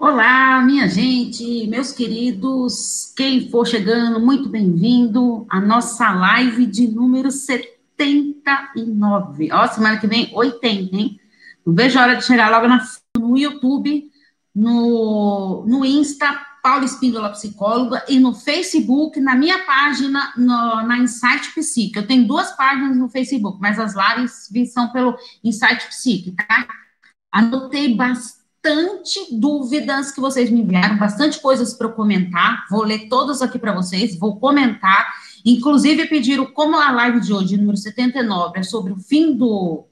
Olá, minha gente, meus queridos, quem for chegando, muito bem-vindo à nossa live de número 79. Ó, semana que vem, 80, hein? Não vejo a hora de chegar logo na, no YouTube, no, no Insta, Paula Espíndola Psicóloga, e no Facebook, na minha página, no, na Insight Psique. Eu tenho duas páginas no Facebook, mas as lives são pelo Insight Psique, tá? Anotei bastante bastante dúvidas que vocês me enviaram, bastante coisas para eu comentar. Vou ler todas aqui para vocês, vou comentar. Inclusive, pediram, como a live de hoje, número 79, é sobre o fim do,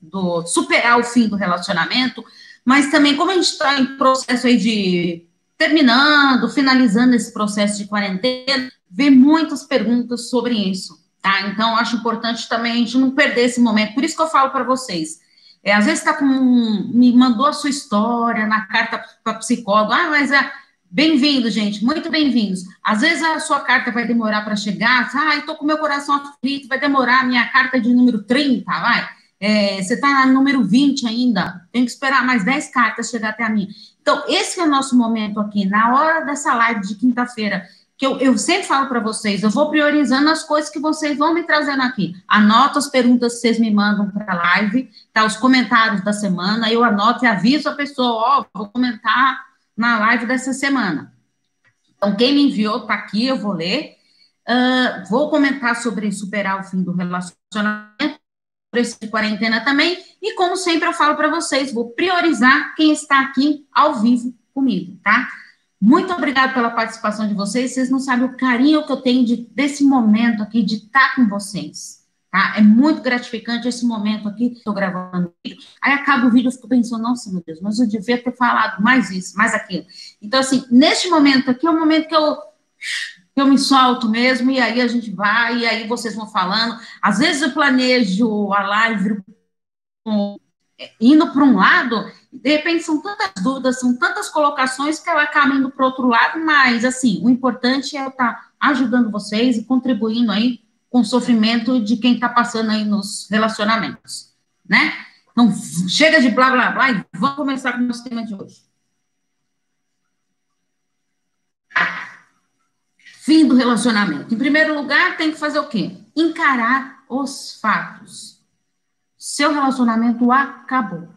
do superar o fim do relacionamento, mas também, como a gente está em processo aí de terminando, finalizando esse processo de quarentena, vê muitas perguntas sobre isso, tá? Então, acho importante também a gente não perder esse momento. Por isso que eu falo para vocês é, às vezes está com. me mandou a sua história na carta para psicólogo. Ah, mas é. Bem-vindo, gente, muito bem-vindos. Às vezes a sua carta vai demorar para chegar. Ah, estou com meu coração aflito, vai demorar a minha carta de número 30, vai. É, você está no número 20 ainda, tem que esperar mais 10 cartas chegar até a mim. Então, esse é o nosso momento aqui, na hora dessa live de quinta-feira que eu, eu sempre falo para vocês, eu vou priorizando as coisas que vocês vão me trazendo aqui. Anoto as perguntas que vocês me mandam para a live, tá? Os comentários da semana, eu anoto e aviso a pessoa, ó, oh, vou comentar na live dessa semana. Então, quem me enviou está aqui, eu vou ler. Uh, vou comentar sobre superar o fim do relacionamento, por esse quarentena também, e como sempre eu falo para vocês, vou priorizar quem está aqui ao vivo comigo, tá? Muito obrigada pela participação de vocês. Vocês não sabem o carinho que eu tenho de, desse momento aqui, de estar com vocês. Tá? É muito gratificante esse momento aqui. Estou gravando. Aí acaba o vídeo, eu fico pensando, nossa, meu Deus, mas eu devia ter falado mais isso, mais aquilo. Então, assim, neste momento aqui é o momento que eu, eu me solto mesmo, e aí a gente vai, e aí vocês vão falando. Às vezes eu planejo a live indo para um lado de repente são tantas dúvidas, são tantas colocações que ela acaba indo para outro lado, mas assim, o importante é estar tá ajudando vocês e contribuindo aí com o sofrimento de quem está passando aí nos relacionamentos, né? Então, chega de blá blá blá e vamos começar com o nosso tema de hoje. Fim do relacionamento. Em primeiro lugar, tem que fazer o quê? Encarar os fatos. Seu relacionamento acabou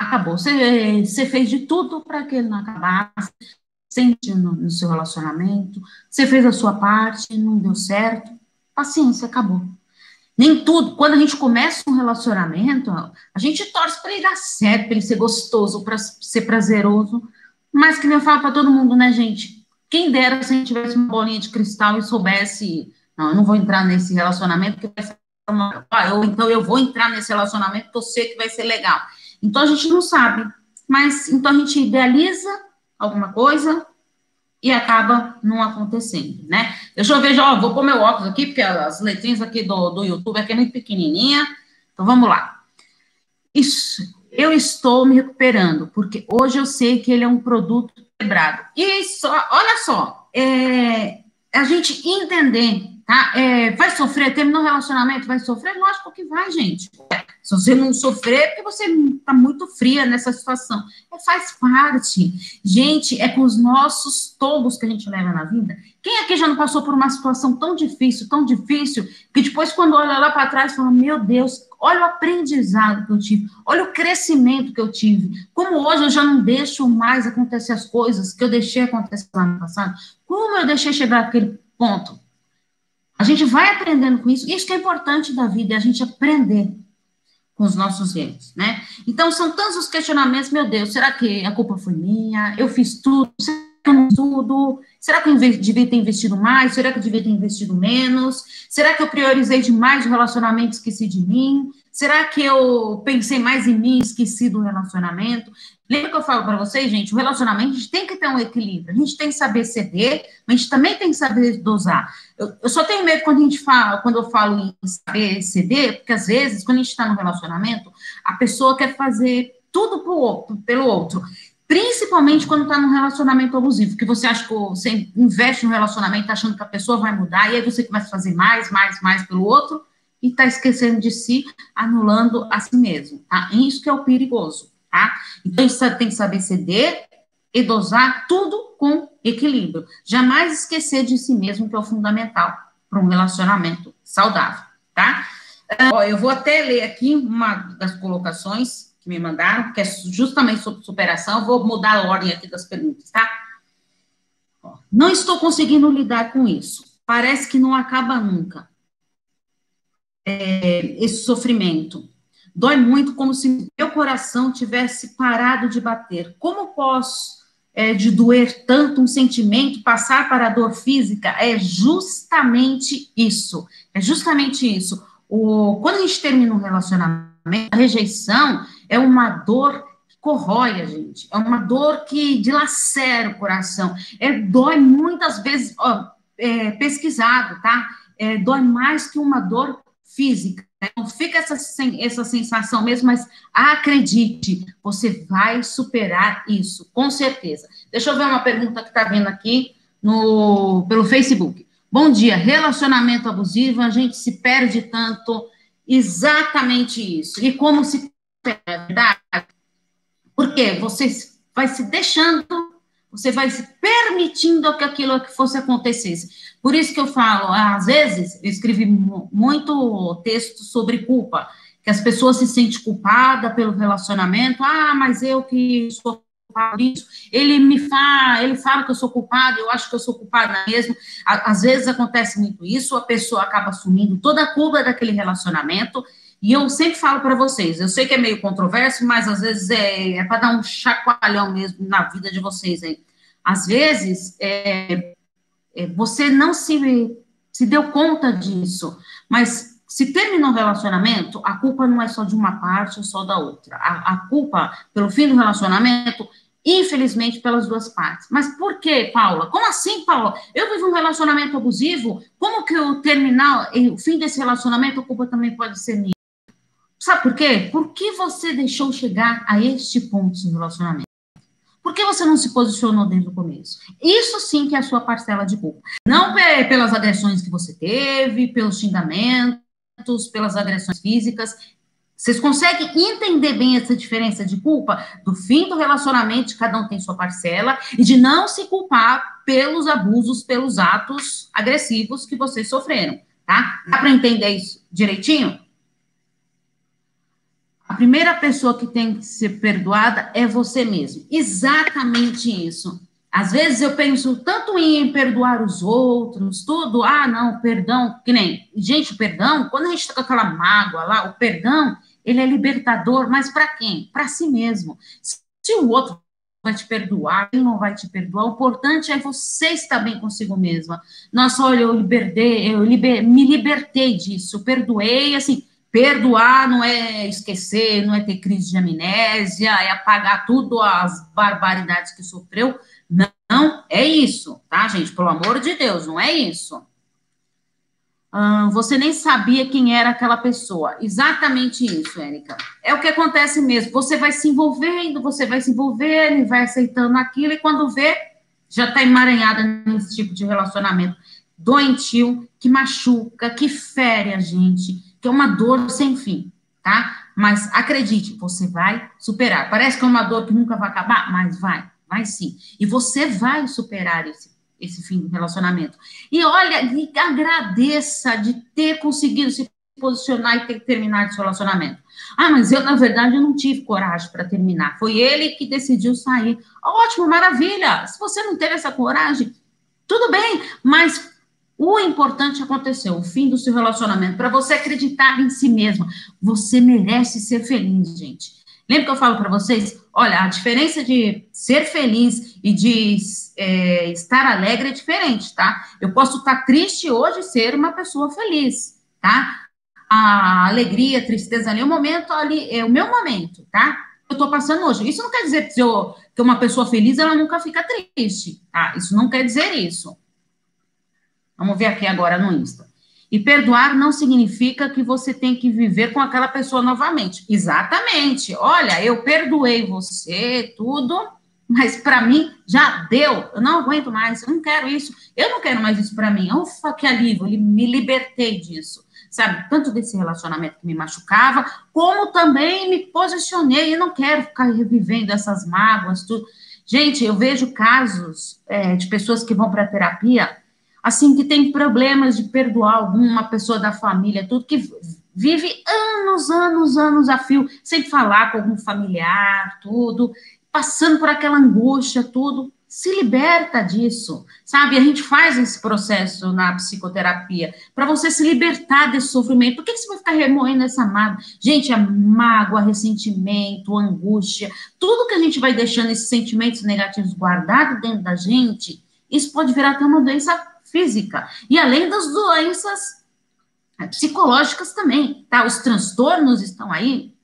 acabou. Você, você fez de tudo para que ele não acabasse, sente no, seu relacionamento, você fez a sua parte, não deu certo, paciência, acabou. Nem tudo, quando a gente começa um relacionamento, a gente torce para ele dar certo, para ele ser gostoso, para ser prazeroso, mas que nem eu falo para todo mundo, né, gente? Quem dera se a gente tivesse uma bolinha de cristal e soubesse, não, eu não vou entrar nesse relacionamento, que vai ser ah, eu, então eu vou entrar nesse relacionamento porque eu sei que vai ser legal. Então a gente não sabe, mas então a gente idealiza alguma coisa e acaba não acontecendo, né? Deixa eu ver, ó, vou pôr meu óculos aqui, porque as letrinhas aqui do, do YouTube aqui é muito pequenininha. Então vamos lá. Isso, eu estou me recuperando, porque hoje eu sei que ele é um produto quebrado. E só, olha só, é, a gente entender Tá? É, vai sofrer, terminou o relacionamento, vai sofrer? Lógico que vai, gente. Se você não sofrer, é porque você está muito fria nessa situação. É, faz parte. Gente, é com os nossos tolos que a gente leva na vida. Quem aqui já não passou por uma situação tão difícil, tão difícil, que depois, quando olha lá para trás, fala: Meu Deus, olha o aprendizado que eu tive, olha o crescimento que eu tive. Como hoje eu já não deixo mais acontecer as coisas que eu deixei acontecer lá no passado. Como eu deixei chegar àquele ponto? A gente vai aprendendo com isso, isso que é importante da vida, é a gente aprender com os nossos erros, né? Então, são tantos os questionamentos, meu Deus, será que a culpa foi minha? Eu fiz tudo, tudo? Será que eu devia ter investido mais? Será que eu devia ter investido menos? Será que eu priorizei demais o relacionamento e esqueci de mim? Será que eu pensei mais em mim e esqueci do relacionamento? Lembra que eu falo para vocês, gente, o relacionamento a gente tem que ter um equilíbrio. A gente tem que saber ceder, mas a gente também tem que saber dosar. Eu, eu só tenho medo quando a gente fala, quando eu falo em saber ceder, porque às vezes, quando a gente está no relacionamento, a pessoa quer fazer tudo outro, pelo outro. Principalmente quando está num relacionamento abusivo, que você acha que você investe no relacionamento achando que a pessoa vai mudar, e aí você começa a fazer mais, mais, mais pelo outro, e está esquecendo de si, anulando a si mesmo, tá? Isso que é o perigoso tá? Então, gente tem que saber ceder, e dosar tudo com equilíbrio. Jamais esquecer de si mesmo, que é o fundamental para um relacionamento saudável, tá? Uh, eu vou até ler aqui uma das colocações que me mandaram, que é justamente sobre superação. Eu vou mudar a ordem aqui das perguntas, tá? Não estou conseguindo lidar com isso. Parece que não acaba nunca. É, esse sofrimento. Dói muito, como se meu coração tivesse parado de bater. Como posso, é, de doer tanto um sentimento, passar para a dor física? É justamente isso. É justamente isso. O, quando a gente termina um relacionamento, a rejeição é uma dor que corrói a gente, é uma dor que dilacera o coração, é, dói muitas vezes, ó, é, pesquisado, tá? É, dói mais que uma dor física. Então, fica essa, essa sensação mesmo, mas acredite, você vai superar isso, com certeza. Deixa eu ver uma pergunta que está vindo aqui no, pelo Facebook. Bom dia, relacionamento abusivo, a gente se perde tanto, exatamente isso. E como se é verdade? Porque você vai se deixando, você vai se permitindo que aquilo que fosse acontecesse. Por isso que eu falo, às vezes, eu escrevi muito texto sobre culpa, que as pessoas se sentem culpadas pelo relacionamento, ah, mas eu que sou culpado ele me fala, ele fala que eu sou culpado, eu acho que eu sou culpada mesmo. Às vezes acontece muito isso, a pessoa acaba assumindo toda a culpa daquele relacionamento, e eu sempre falo para vocês, eu sei que é meio controverso, mas às vezes é, é para dar um chacoalhão mesmo na vida de vocês aí. Às vezes, é, é, você não se, se deu conta disso, mas se terminou um relacionamento, a culpa não é só de uma parte ou só da outra. A, a culpa pelo fim do relacionamento infelizmente, pelas duas partes. Mas por que, Paula? Como assim, Paula? Eu vivo um relacionamento abusivo, como que o terminar, o fim desse relacionamento, a culpa também pode ser minha? Sabe por quê? Por que você deixou chegar a este ponto do relacionamento? Por que você não se posicionou desde o começo? Isso sim que é a sua parcela de culpa. Não pelas agressões que você teve, pelos xingamentos, pelas agressões físicas. Vocês conseguem entender bem essa diferença de culpa do fim do relacionamento, cada um tem sua parcela, e de não se culpar pelos abusos, pelos atos agressivos que vocês sofreram, tá? Dá para entender isso direitinho? A primeira pessoa que tem que ser perdoada é você mesmo. Exatamente isso. Às vezes eu penso tanto em perdoar os outros, tudo, ah, não, perdão, que nem, gente, perdão, quando a gente está com aquela mágoa lá, o perdão ele é libertador, mas para quem? Para si mesmo. Se o outro vai te perdoar, ele não vai te perdoar, o importante é você estar bem consigo mesma. Nossa, olha, eu libertei, eu liber, me libertei disso, perdoei, assim, perdoar não é esquecer, não é ter crise de amnésia, é apagar tudo as barbaridades que sofreu. Não, é isso, tá, gente? Pelo amor de Deus, não é isso você nem sabia quem era aquela pessoa. Exatamente isso, Érica. É o que acontece mesmo. Você vai se envolvendo, você vai se envolvendo vai aceitando aquilo, e quando vê, já está emaranhada nesse tipo de relacionamento doentio, que machuca, que fere a gente, que é uma dor sem fim, tá? Mas acredite, você vai superar. Parece que é uma dor que nunca vai acabar, mas vai, vai sim. E você vai superar esse esse fim do relacionamento. E olha, e agradeça de ter conseguido se posicionar e ter terminado esse relacionamento. Ah, mas eu, na verdade, não tive coragem para terminar. Foi ele que decidiu sair. Ótimo, maravilha. Se você não teve essa coragem, tudo bem, mas o importante aconteceu, o fim do seu relacionamento, para você acreditar em si mesma. Você merece ser feliz, gente. Lembra que eu falo para vocês? Olha, a diferença de ser feliz e de é, estar alegre é diferente, tá? Eu posso estar triste hoje e ser uma pessoa feliz, tá? A alegria, a tristeza ali, é o momento ali, é o meu momento, tá? Eu tô passando hoje. Isso não quer dizer que, eu, que uma pessoa feliz, ela nunca fica triste, tá? Isso não quer dizer isso. Vamos ver aqui agora no Insta. E perdoar não significa que você tem que viver com aquela pessoa novamente. Exatamente. Olha, eu perdoei você, tudo, mas para mim já deu. Eu não aguento mais, eu não quero isso. Eu não quero mais isso para mim. Ufa, que alívio, eu me libertei disso. Sabe, tanto desse relacionamento que me machucava, como também me posicionei. Eu não quero ficar revivendo essas mágoas, tudo. Gente, eu vejo casos é, de pessoas que vão para terapia, assim, que tem problemas de perdoar alguma pessoa da família, tudo, que vive anos, anos, anos a fio, sem falar com algum familiar, tudo, passando por aquela angústia, tudo se liberta disso, sabe? A gente faz esse processo na psicoterapia para você se libertar desse sofrimento. Por que, você vai ficar remoendo essa mágoa? Gente, a mágoa, ressentimento, angústia, tudo que a gente vai deixando esses sentimentos negativos guardados dentro da gente, isso pode virar até uma doença física. E além das doenças é, psicológicas também, tá? Os transtornos estão aí,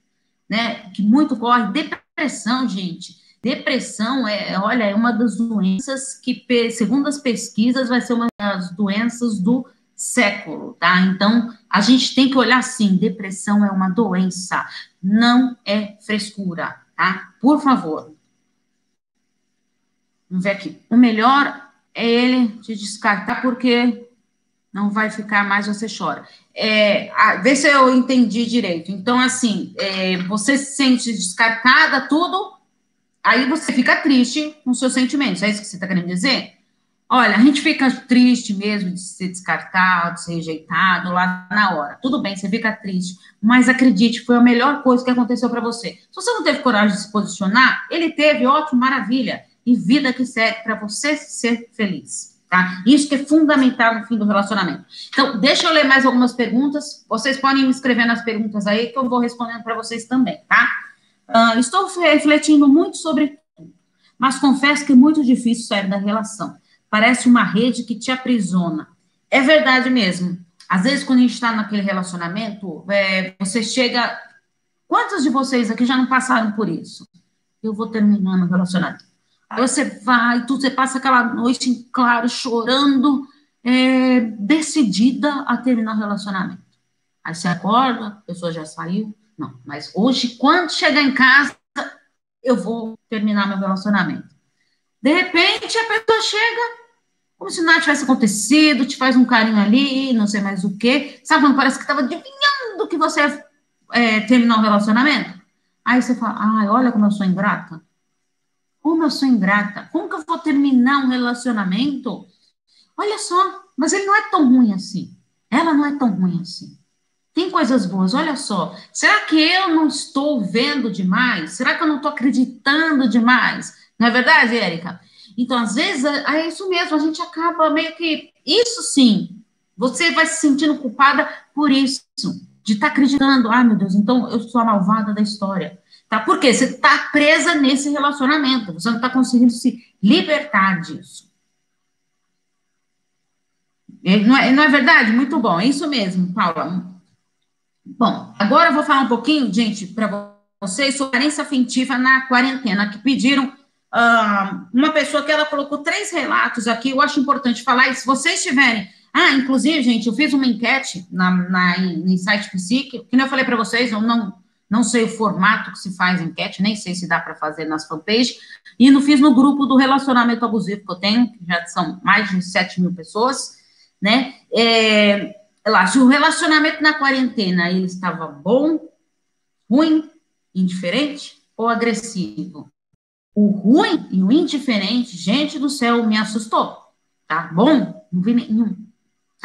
né? Que muito corre. Depressão, gente Depressão é, olha, é uma das doenças que, segundo as pesquisas, vai ser uma das doenças do século, tá? Então, a gente tem que olhar assim, depressão é uma doença, não é frescura, tá? Por favor. Vamos ver aqui. O melhor é ele te descartar, porque não vai ficar mais, você chora. É, vê se eu entendi direito. Então, assim, é, você se sente descartada, tudo, Aí você fica triste com seus sentimentos, é isso que você está querendo dizer? Olha, a gente fica triste mesmo de ser descartado, de ser rejeitado lá na hora. Tudo bem, você fica triste, mas acredite, foi a melhor coisa que aconteceu para você. Se você não teve coragem de se posicionar, ele teve, ótimo, maravilha. E vida que segue para você ser feliz, tá? Isso que é fundamental no fim do relacionamento. Então, deixa eu ler mais algumas perguntas. Vocês podem me escrever nas perguntas aí que eu vou respondendo para vocês também, tá? Uh, estou refletindo muito sobre tudo, mas confesso que é muito difícil sair da relação. Parece uma rede que te aprisiona. É verdade mesmo. Às vezes, quando a gente está naquele relacionamento, é, você chega. Quantos de vocês aqui já não passaram por isso? Eu vou terminando o relacionamento. Aí você vai, tu, você passa aquela noite em claro, chorando, é, decidida a terminar o relacionamento. Aí você acorda, a pessoa já saiu, não, mas hoje, quando chegar em casa, eu vou terminar meu relacionamento. De repente, a pessoa chega, como se nada tivesse acontecido, te faz um carinho ali, não sei mais o quê. Sabe parece que estava adivinhando que você é, terminar o relacionamento? Aí você fala, ai, olha como eu sou ingrata. Como eu sou ingrata. Como que eu vou terminar um relacionamento? Olha só, mas ele não é tão ruim assim. Ela não é tão ruim assim. Tem coisas boas, olha só. Será que eu não estou vendo demais? Será que eu não estou acreditando demais? Não é verdade, Érica? Então, às vezes, é, é isso mesmo, a gente acaba meio que. Isso sim, você vai se sentindo culpada por isso, de estar tá acreditando, ah, meu Deus, então eu sou a malvada da história. Tá? Por quê? Você está presa nesse relacionamento, você não está conseguindo se libertar disso. É, não é, não é verdade? Muito bom, é isso mesmo, Paula. Bom, agora eu vou falar um pouquinho, gente, para vocês sobre carência afetiva na quarentena, que pediram uh, uma pessoa que ela colocou três relatos aqui, eu acho importante falar, e se vocês tiverem, ah, inclusive, gente, eu fiz uma enquete na, na, no site Psique, que eu falei para vocês, eu não, não sei o formato que se faz enquete, nem sei se dá para fazer nas fanpages, e não fiz no grupo do relacionamento abusivo que eu tenho, que já são mais de 7 mil pessoas, né, é, lá, se o relacionamento na quarentena ele estava bom, ruim, indiferente ou agressivo. O ruim e o indiferente, gente do céu, me assustou. Tá bom? Não vi nenhum.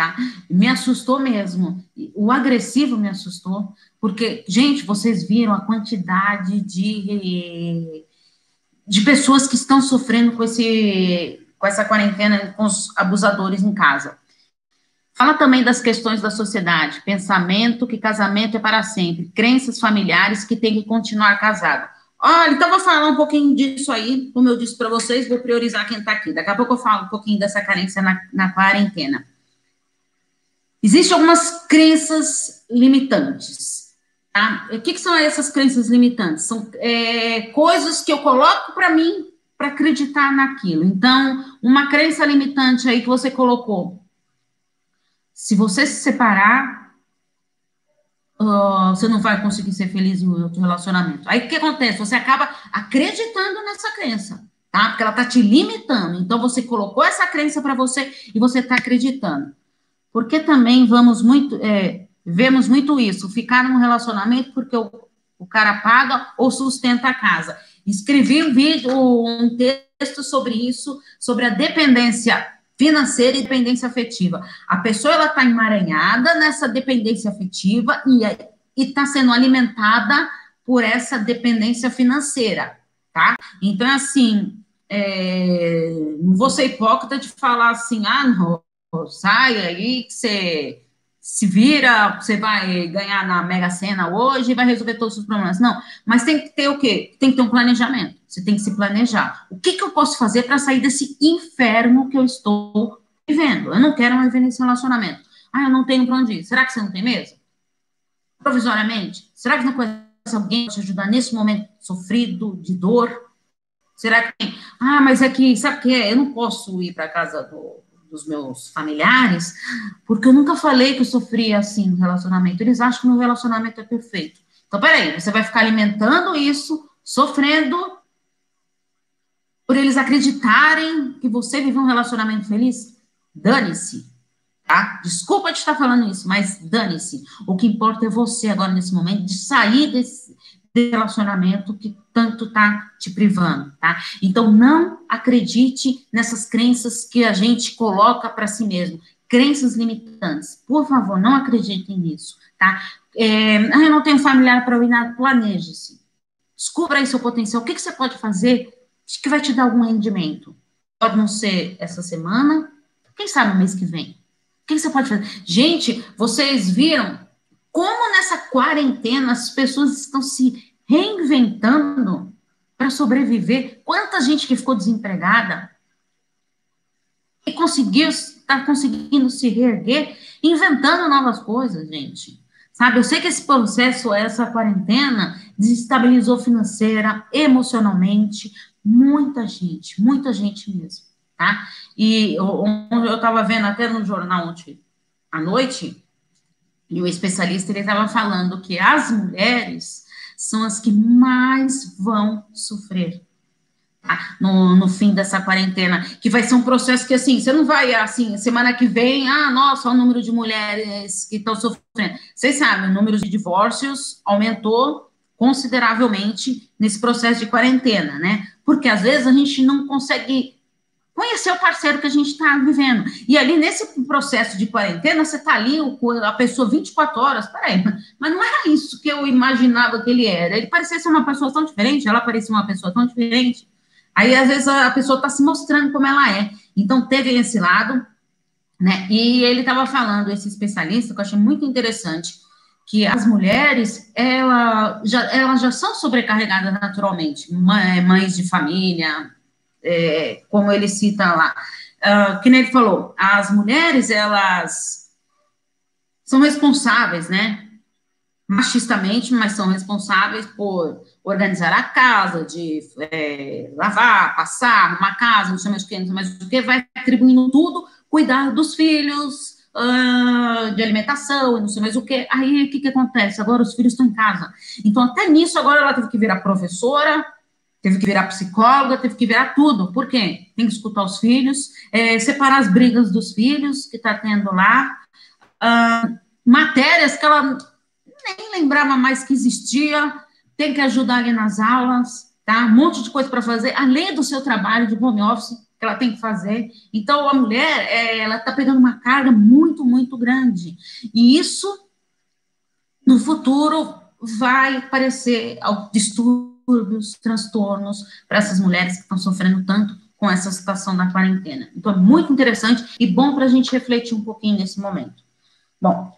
Tá? Me assustou mesmo. O agressivo me assustou, porque, gente, vocês viram a quantidade de, de pessoas que estão sofrendo com, esse, com essa quarentena, com os abusadores em casa. Fala também das questões da sociedade, pensamento que casamento é para sempre, crenças familiares que tem que continuar casado. Olha, então vou falar um pouquinho disso aí, como eu disse para vocês, vou priorizar quem está aqui. Daqui a pouco eu falo um pouquinho dessa carência na, na quarentena. Existem algumas crenças limitantes. Tá? O que, que, são essas crenças limitantes? São é, coisas que eu coloco para mim para acreditar naquilo. Então, uma crença limitante aí que você colocou, se você se separar, uh, você não vai conseguir ser feliz em outro relacionamento. Aí o que acontece? Você acaba acreditando nessa crença, tá? Porque ela tá te limitando. Então você colocou essa crença para você e você está acreditando. Porque também vamos muito, é, vemos muito isso, ficar num relacionamento porque o, o cara paga ou sustenta a casa. Escrevi um vídeo, um texto sobre isso, sobre a dependência financeira e dependência afetiva. A pessoa ela está emaranhada nessa dependência afetiva e está sendo alimentada por essa dependência financeira, tá? Então, assim, é, não vou ser hipócrita de falar assim, ah, não, sai aí que você se vira, você vai ganhar na Mega Sena hoje e vai resolver todos os problemas. Não, mas tem que ter o quê? Tem que ter um planejamento. Você tem que se planejar. O que, que eu posso fazer para sair desse inferno que eu estou vivendo? Eu não quero mais viver nesse relacionamento. Ah, eu não tenho para onde ir. Será que você não tem mesmo? Provisoriamente? Será que não conhece alguém para te ajudar nesse momento sofrido, de dor? Será que tem? Ah, mas é que, sabe o que é? Eu não posso ir para casa do, dos meus familiares, porque eu nunca falei que eu sofria assim no relacionamento. Eles acham que meu relacionamento é perfeito. Então, peraí, você vai ficar alimentando isso, sofrendo, por eles acreditarem que você viveu um relacionamento feliz? Dane-se, tá? Desculpa te estar falando isso, mas dane-se. O que importa é você agora, nesse momento, de sair desse, relacionamento que tanto está te privando, tá? Então, não acredite nessas crenças que a gente coloca para si mesmo, crenças limitantes. Por favor, não acreditem nisso, tá? É, ah, eu não tenho familiar para ir planeje-se. Descubra aí seu potencial. O que, que você pode fazer que vai te dar algum rendimento? Pode não ser essa semana, quem sabe o mês que vem. O que, que você pode fazer? Gente, vocês viram como nessa quarentena as pessoas estão se reinventando para sobreviver? Quanta gente que ficou desempregada e conseguiu, está conseguindo se reerguer, inventando novas coisas, gente. Sabe, eu sei que esse processo, essa quarentena, desestabilizou financeira, emocionalmente, muita gente, muita gente mesmo, tá? E eu estava vendo até no jornal ontem à noite, e o especialista ele estava falando que as mulheres são as que mais vão sofrer tá? no, no fim dessa quarentena, que vai ser um processo que, assim, você não vai, assim, semana que vem, ah, nossa, o número de mulheres que estão sofrendo. Vocês sabem, o número de divórcios aumentou consideravelmente nesse processo de quarentena, né? Porque às vezes a gente não consegue conhecer o parceiro que a gente está vivendo. E ali, nesse processo de quarentena, você está ali, a pessoa 24 horas, peraí, mas não era isso que eu imaginava que ele era. Ele parecia ser uma pessoa tão diferente, ela parecia uma pessoa tão diferente. Aí, às vezes, a pessoa está se mostrando como ela é. Então, teve esse lado, né? E ele estava falando, esse especialista, que eu achei muito interessante, que as mulheres, ela já, elas já são sobrecarregadas naturalmente, mães de família, é, como ele cita lá. Uh, que nem ele falou, as mulheres, elas são responsáveis, né? Machistamente, mas são responsáveis por organizar a casa, de é, lavar, passar, arrumar casa, não sei mais o que, não sei mais o que, vai atribuindo tudo, cuidar dos filhos, uh, de alimentação, não sei mais o que. Aí, o que, que acontece? Agora os filhos estão em casa. Então, até nisso, agora ela teve que virar professora, teve que virar psicóloga, teve que virar tudo. Por quê? Tem que escutar os filhos, é, separar as brigas dos filhos que está tendo lá, uh, matérias que ela nem lembrava mais que existia, tem que ajudar ali nas aulas, tá? Um monte de coisa para fazer, além do seu trabalho de home office que ela tem que fazer. Então, a mulher, é, ela está pegando uma carga muito, muito grande. E isso, no futuro, vai parecer distúrbio distúrbios, transtornos para essas mulheres que estão sofrendo tanto com essa situação da quarentena. Então, é muito interessante e bom para a gente refletir um pouquinho nesse momento. Bom,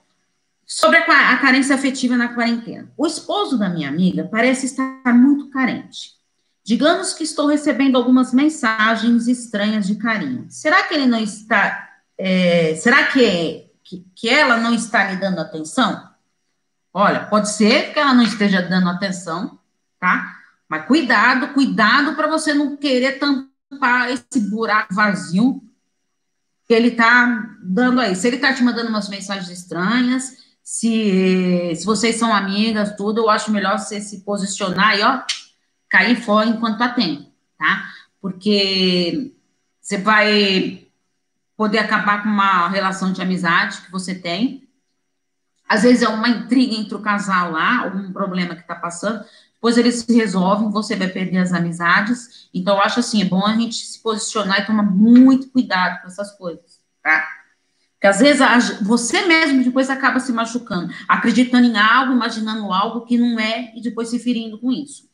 sobre a, a carência afetiva na quarentena. O esposo da minha amiga parece estar muito carente. Digamos que estou recebendo algumas mensagens estranhas de carinho. Será que ele não está. É, será que, que, que ela não está lhe dando atenção? Olha, pode ser que ela não esteja dando atenção, tá? Mas cuidado, cuidado para você não querer tampar esse buraco vazio que ele está dando aí. Se ele está te mandando umas mensagens estranhas, se, se vocês são amigas, tudo, eu acho melhor você se posicionar e, ó, cair fora enquanto tá tempo, tá? Porque você vai poder acabar com uma relação de amizade que você tem. Às vezes é uma intriga entre o casal lá, algum problema que tá passando depois eles se resolvem, você vai perder as amizades. Então, eu acho assim, é bom a gente se posicionar e tomar muito cuidado com essas coisas, tá? Porque às vezes você mesmo depois acaba se machucando, acreditando em algo, imaginando algo que não é e depois se ferindo com isso.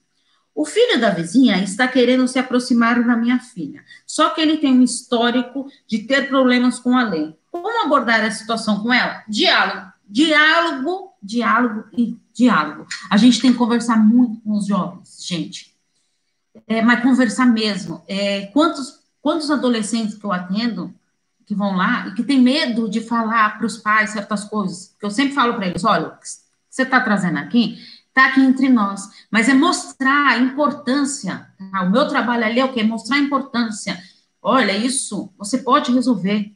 O filho da vizinha está querendo se aproximar da minha filha, só que ele tem um histórico de ter problemas com a lei. Como abordar a situação com ela? Diálogo, diálogo, diálogo e diálogo. A gente tem que conversar muito com os jovens, gente. É, mas conversar mesmo. É, quantos, quantos adolescentes que eu atendo que vão lá e que tem medo de falar para os pais certas coisas? Que eu sempre falo para eles: olha, o que você está trazendo aqui está aqui entre nós, mas é mostrar a importância. Tá? O meu trabalho ali é o quê? Mostrar a importância. Olha, isso você pode resolver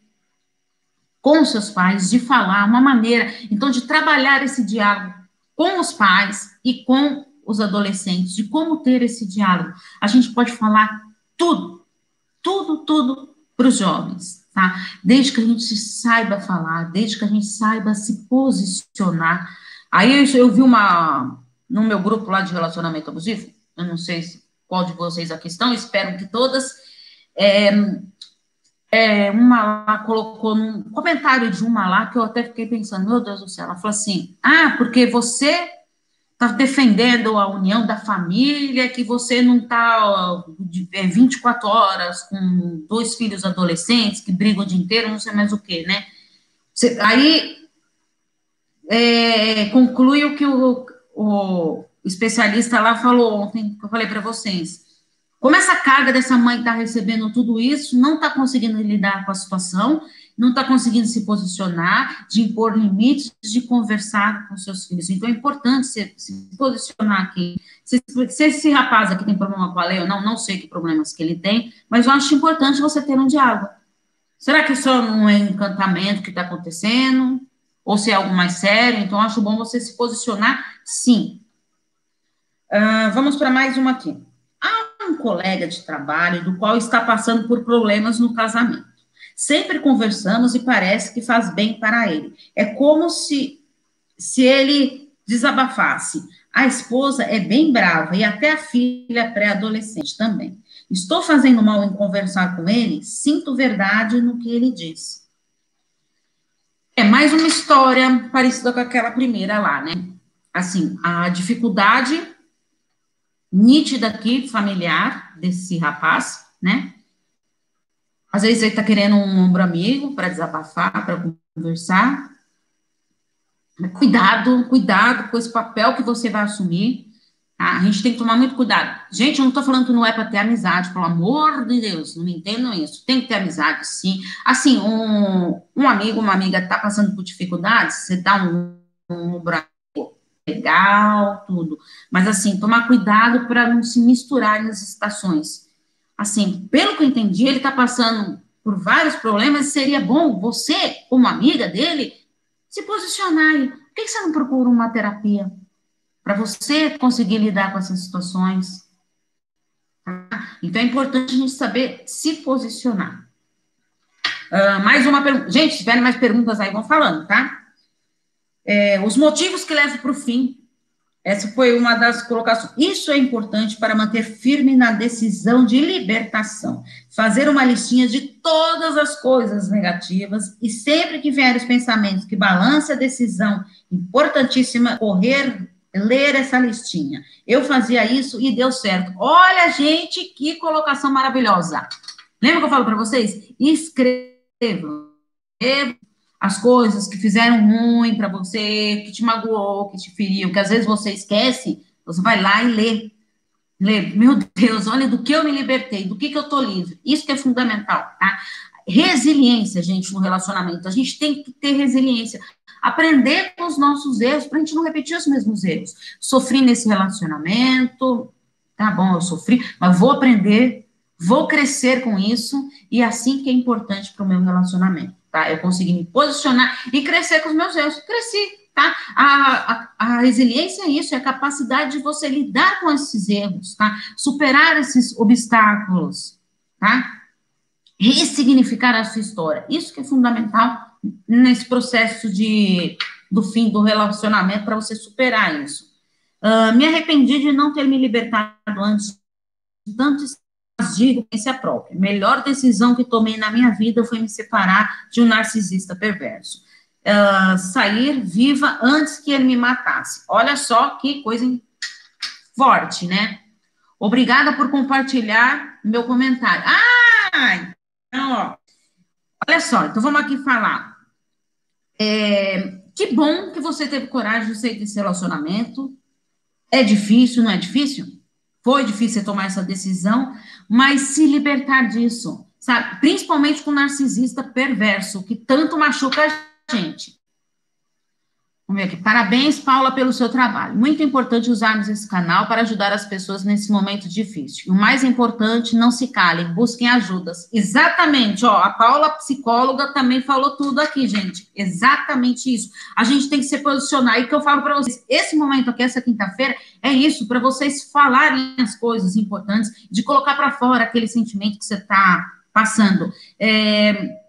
com seus pais, de falar, uma maneira, então, de trabalhar esse diálogo com os pais e com os adolescentes, de como ter esse diálogo. A gente pode falar tudo, tudo, tudo para os jovens, tá? Desde que a gente saiba falar, desde que a gente saiba se posicionar. Aí eu, eu vi uma, no meu grupo lá de relacionamento abusivo, eu não sei se, qual de vocês aqui estão, espero que todas, é, é, uma lá colocou num comentário de uma lá que eu até fiquei pensando, meu Deus do céu, ela falou assim, ah, porque você está defendendo a união da família, que você não está é, 24 horas com dois filhos adolescentes que brigam o dia inteiro, não sei mais o que, né? Você, aí é, conclui o que o, o especialista lá falou ontem, que eu falei para vocês. Como essa carga dessa mãe está recebendo tudo isso, não está conseguindo lidar com a situação, não está conseguindo se posicionar, de impor limites, de conversar com seus filhos. Então, é importante se, se posicionar aqui. Se, se, esse rapaz aqui tem problema com a lei ou não, não sei que problemas que ele tem, mas eu acho importante você ter um diálogo. Será que só não é encantamento que está acontecendo? Ou se é algo mais sério? Então, acho bom você se posicionar, sim. Uh, vamos para mais uma aqui um colega de trabalho do qual está passando por problemas no casamento. Sempre conversamos e parece que faz bem para ele. É como se, se ele desabafasse. A esposa é bem brava e até a filha pré-adolescente também. Estou fazendo mal em conversar com ele? Sinto verdade no que ele diz. É mais uma história parecida com aquela primeira lá, né? Assim, a dificuldade nítida aqui, familiar, desse rapaz, né? Às vezes ele está querendo um ombro amigo para desabafar, para conversar. Cuidado, cuidado com esse papel que você vai assumir. Tá? A gente tem que tomar muito cuidado. Gente, eu não estou falando que não é para ter amizade, pelo amor de Deus, não me entendam isso. Tem que ter amizade, sim. Assim, um, um amigo, uma amiga está passando por dificuldades, você dá um, um ombro legal, tudo. Mas, assim, tomar cuidado para não se misturar nas estações. Assim, pelo que eu entendi, ele está passando por vários problemas, seria bom você, como amiga dele, se posicionar. Por que você não procura uma terapia? Para você conseguir lidar com essas situações. Tá? Então, é importante a gente saber se posicionar. Uh, mais uma pergunta. Gente, se tiverem mais perguntas aí, vão falando, tá? É, os motivos que levam para o fim. Essa foi uma das colocações. Isso é importante para manter firme na decisão de libertação. Fazer uma listinha de todas as coisas negativas e sempre que vier os pensamentos que balancem a decisão, importantíssima, correr, ler essa listinha. Eu fazia isso e deu certo. Olha, gente, que colocação maravilhosa. Lembra que eu falo para vocês? Escrevam as coisas que fizeram ruim para você, que te magoou, que te feriu, que às vezes você esquece, você vai lá e lê. Lê, meu Deus, olha do que eu me libertei, do que, que eu tô livre. Isso que é fundamental, tá? Resiliência, gente, no relacionamento. A gente tem que ter resiliência. Aprender com os nossos erros, para a gente não repetir os mesmos erros. Sofri nesse relacionamento, tá bom, eu sofri, mas vou aprender, vou crescer com isso, e é assim que é importante para o meu relacionamento tá? Eu consegui me posicionar e crescer com os meus erros. Cresci, tá? A, a, a, resiliência é isso, é a capacidade de você lidar com esses erros, tá? Superar esses obstáculos, tá? Ressignificar a sua história. Isso que é fundamental nesse processo de, do fim do relacionamento para você superar isso. Uh, me arrependi de não ter me libertado antes de tantos digo a própria. Melhor decisão que tomei na minha vida foi me separar de um narcisista perverso. Uh, sair viva antes que ele me matasse. Olha só que coisa forte, né? Obrigada por compartilhar meu comentário. Ah, então, ó, olha só, então vamos aqui falar. É, que bom que você teve coragem de sair desse relacionamento. É difícil, não é difícil? Foi difícil tomar essa decisão, mas se libertar disso, sabe? Principalmente com o narcisista perverso, que tanto machuca a gente. Vamos ver aqui. Parabéns, Paula, pelo seu trabalho. Muito importante usarmos esse canal para ajudar as pessoas nesse momento difícil. E o mais importante, não se calem, busquem ajudas. Exatamente, ó, a Paula, psicóloga, também falou tudo aqui, gente. Exatamente isso. A gente tem que se posicionar. E que eu falo para vocês, esse momento aqui, essa quinta-feira, é isso, para vocês falarem as coisas importantes, de colocar para fora aquele sentimento que você está passando. É,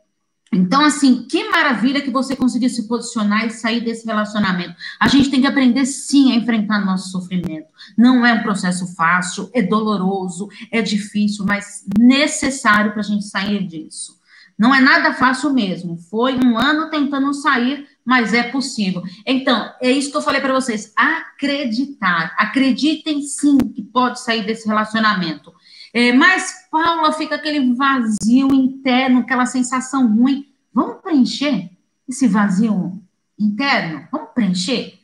então, assim, que maravilha que você conseguiu se posicionar e sair desse relacionamento. A gente tem que aprender, sim, a enfrentar nosso sofrimento. Não é um processo fácil, é doloroso, é difícil, mas necessário para a gente sair disso. Não é nada fácil mesmo. Foi um ano tentando sair, mas é possível. Então, é isso que eu falei para vocês. Acreditar. Acreditem, sim, que pode sair desse relacionamento. É, mas, Paula, fica aquele vazio interno, aquela sensação ruim. Vamos preencher esse vazio interno? Vamos preencher?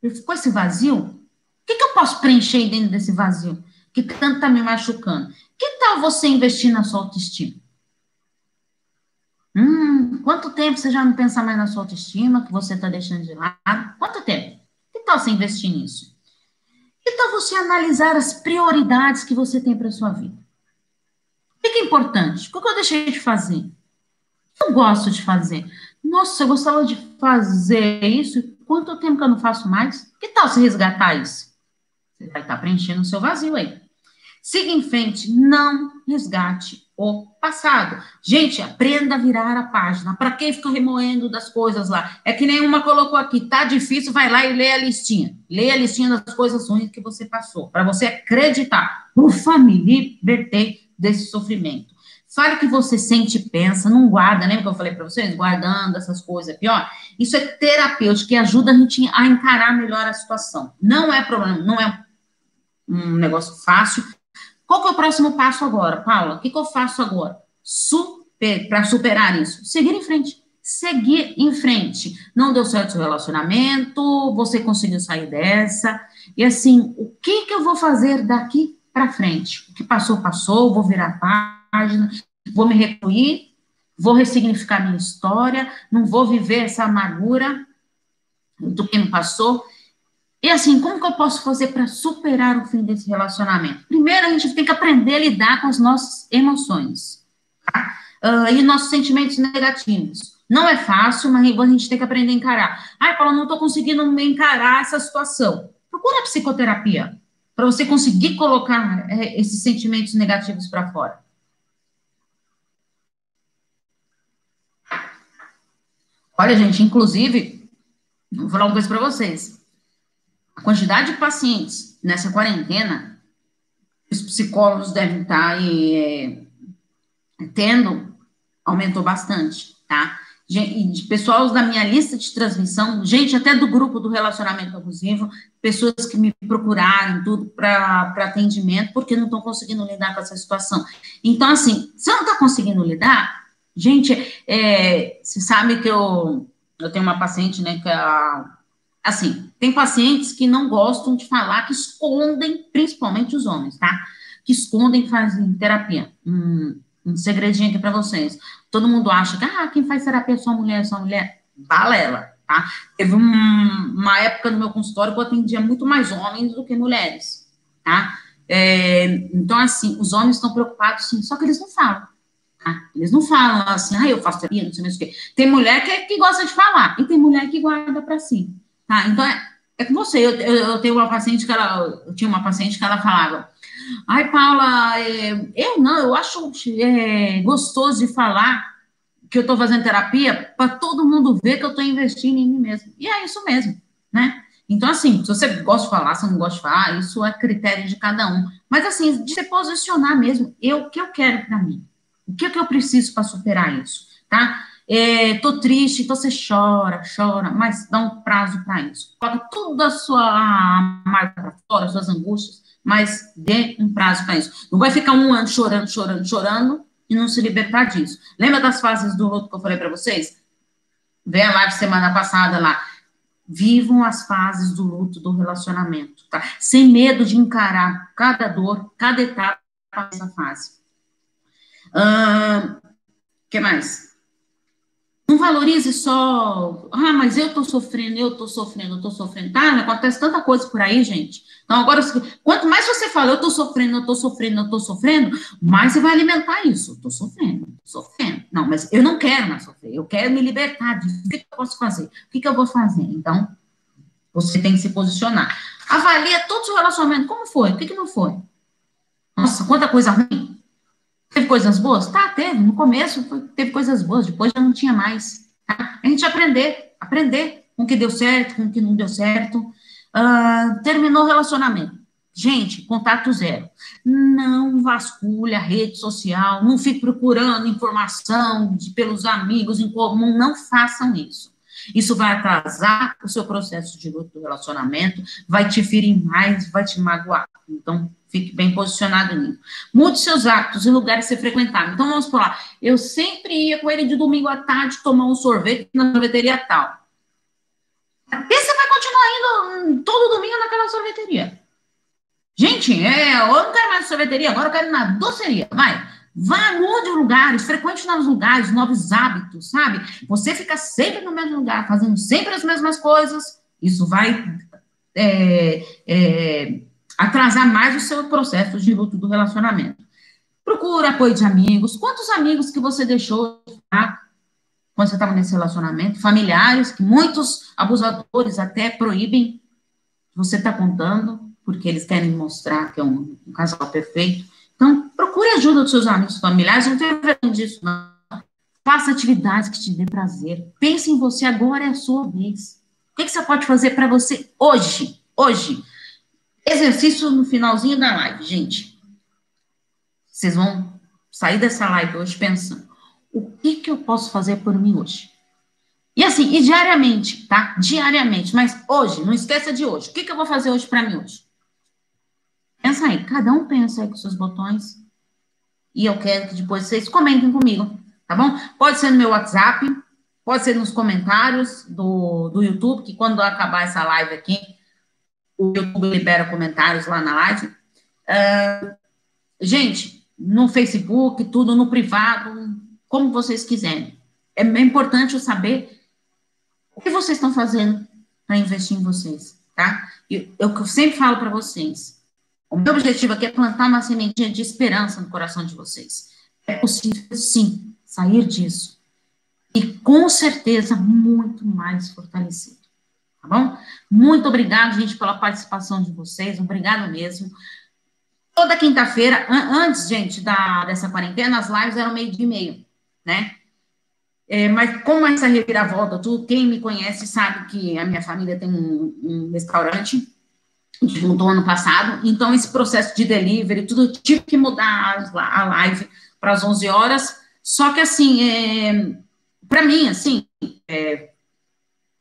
Ficou esse vazio? O que, que eu posso preencher dentro desse vazio? Que tanto está me machucando? Que tal você investir na sua autoestima? Hum, quanto tempo você já não pensa mais na sua autoestima, que você está deixando de lado? Quanto tempo? Que tal você investir nisso? Que tal você analisar as prioridades que você tem para a sua vida? O que é importante? O que eu deixei de fazer? O que eu gosto de fazer? Nossa, eu gostava de fazer isso. Quanto tempo que eu não faço mais? Que tal se resgatar isso? Você vai estar preenchendo o seu vazio aí. Siga em frente, não resgate o passado. Gente, aprenda a virar a página. Para quem fica remoendo das coisas lá? É que nenhuma colocou aqui, tá difícil, vai lá e lê a listinha. Lê a listinha das coisas ruins que você passou, para você acreditar. Ufa, me libertei desse sofrimento. Fale o que você sente e pensa, não guarda, lembra que eu falei para vocês? Guardando essas coisas é pior. Isso é terapêutico, que ajuda a gente a encarar melhor a situação. Não é problema, não é um negócio fácil, qual que é o próximo passo agora, Paula? O que, que eu faço agora? Super, para superar isso? Seguir em frente. Seguir em frente. Não deu certo seu relacionamento, você conseguiu sair dessa. E assim, o que, que eu vou fazer daqui para frente? O que passou, passou, vou virar página, vou me recolher, vou ressignificar minha história, não vou viver essa amargura do que me passou. E assim, como que eu posso fazer para superar o fim desse relacionamento? Primeiro, a gente tem que aprender a lidar com as nossas emoções tá? uh, e nossos sentimentos negativos. Não é fácil, mas a gente tem que aprender a encarar. Ai, Paula, não estou conseguindo encarar essa situação. Procura a psicoterapia para você conseguir colocar é, esses sentimentos negativos para fora. Olha, gente, inclusive, vou falar uma coisa para vocês a quantidade de pacientes nessa quarentena, os psicólogos devem estar aí, é, tendo, aumentou bastante, tá? de pessoal da minha lista de transmissão, gente até do grupo do relacionamento abusivo, pessoas que me procuraram tudo para atendimento, porque não estão conseguindo lidar com essa situação. Então, assim, se não está conseguindo lidar, gente, é, você sabe que eu, eu tenho uma paciente, né, que é a assim, tem pacientes que não gostam de falar, que escondem, principalmente os homens, tá? Que escondem fazem terapia. Um, um segredinho aqui para vocês. Todo mundo acha que, ah, quem faz terapia é só mulher, é só mulher. Balela, tá? Teve um, uma época no meu consultório que eu atendia muito mais homens do que mulheres, tá? É, então, assim, os homens estão preocupados, sim, só que eles não falam. Tá? Eles não falam assim, ah, eu faço terapia, não sei mais o quê. Tem mulher que, que gosta de falar, e tem mulher que guarda para si. Tá? Então, é, é com você. Eu, eu, eu, tenho uma paciente que ela, eu tinha uma paciente que ela falava, ai, Paula, é, eu não, eu acho é, gostoso de falar que eu estou fazendo terapia para todo mundo ver que eu estou investindo em mim mesmo. E é isso mesmo, né? Então, assim, se você gosta de falar, se não gosta de falar, isso é critério de cada um. Mas, assim, de se posicionar mesmo, eu, o que eu quero para mim? O que, que eu preciso para superar isso, tá? É, tô triste, então você chora, chora, mas dá um prazo para isso. Coloca tudo a sua marca para fora, suas angústias, mas dê um prazo para isso. Não vai ficar um ano chorando, chorando, chorando e não se libertar disso. Lembra das fases do luto que eu falei para vocês? Vem a live semana passada lá. Vivam as fases do luto do relacionamento, tá? Sem medo de encarar cada dor, cada etapa dessa fase. O uh, que mais? Não valorize só, ah, mas eu tô sofrendo, eu tô sofrendo, eu tô sofrendo. Tá, acontece tanta coisa por aí, gente. Então, agora, quanto mais você fala, eu tô sofrendo, eu tô sofrendo, eu tô sofrendo, mais você vai alimentar isso. Eu tô sofrendo, sofrendo. Não, mas eu não quero mais sofrer, eu quero me libertar disso. O que, eu posso fazer? O que, eu vou fazer? Então, você tem que se posicionar. Avalia todo o seu relacionamento. Como foi? O que não foi? Nossa, quanta coisa ruim. Teve coisas boas? Tá, teve. No começo teve coisas boas, depois já não tinha mais. Tá? A gente aprender, aprender com o que deu certo, com o que não deu certo. Uh, terminou o relacionamento. Gente, contato zero. Não vasculhe a rede social, não fique procurando informação de, pelos amigos em comum, não façam isso. Isso vai atrasar o seu processo de relacionamento, vai te ferir mais, vai te magoar. Então, Fique bem posicionado nisso. Mude seus hábitos e lugares que você frequentava. Então, vamos lá. Eu sempre ia com ele de domingo à tarde tomar um sorvete na sorveteria tal. E você vai continuar indo todo domingo naquela sorveteria. Gente, é, eu não quero mais sorveteria, agora eu quero ir na doceria. Vai. Vá, mude lugares, frequente novos lugares, novos hábitos, sabe? Você fica sempre no mesmo lugar, fazendo sempre as mesmas coisas. Isso vai é, é, atrasar mais o seu processo de luto do relacionamento. Procura apoio de amigos. Quantos amigos que você deixou tá? quando você estava nesse relacionamento? Familiares, que muitos abusadores até proíbem. Você está contando, porque eles querem mostrar que é um, um, casal perfeito. Então, procure ajuda dos seus amigos familiares. Não tem vergonha disso, não. Faça atividades que te dê prazer. Pense em você, agora é a sua vez. O que, que você pode fazer para você hoje? Hoje Exercício no finalzinho da live, gente. Vocês vão sair dessa live hoje pensando: o que, que eu posso fazer por mim hoje? E assim, e diariamente, tá? Diariamente, mas hoje, não esqueça de hoje. O que, que eu vou fazer hoje para mim hoje? Pensa aí, cada um pensa aí com seus botões. E eu quero que depois vocês comentem comigo, tá bom? Pode ser no meu WhatsApp, pode ser nos comentários do, do YouTube, que quando acabar essa live aqui, o YouTube libera comentários lá na live. Uh, gente, no Facebook, tudo no privado, como vocês quiserem. É, é importante eu saber o que vocês estão fazendo para investir em vocês, tá? Eu, eu sempre falo para vocês, o meu objetivo aqui é plantar uma sementinha de esperança no coração de vocês. É possível, sim, sair disso. E com certeza muito mais fortalecido tá bom? Muito obrigado, gente, pela participação de vocês, obrigado mesmo. Toda quinta-feira, an antes, gente, da, dessa quarentena, as lives eram meio de meio, né? É, mas com essa reviravolta, tudo, quem me conhece sabe que a minha família tem um, um restaurante, a montou ano passado, então esse processo de delivery, tudo, tive que mudar a, a live para as 11 horas, só que assim, é, para mim, assim, é,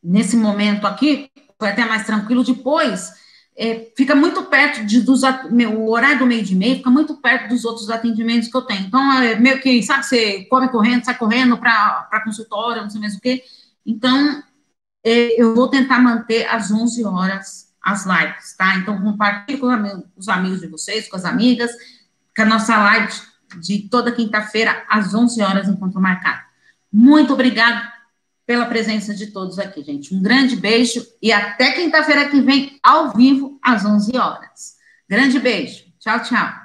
nesse momento aqui, foi até mais tranquilo. Depois, é, fica muito perto de, dos, meu, o horário do meio de meio fica muito perto dos outros atendimentos que eu tenho. Então, é meio que, sabe, você come correndo, sai correndo para consultório, não sei mais o quê. Então, é, eu vou tentar manter às 11 horas as lives, tá? Então, compartilhe com os amigos de vocês, com as amigas, que a nossa live de toda quinta-feira, às 11 horas, enquanto marcado. Muito obrigada pela presença de todos aqui, gente. Um grande beijo e até quinta-feira que vem, ao vivo, às 11 horas. Grande beijo. Tchau, tchau.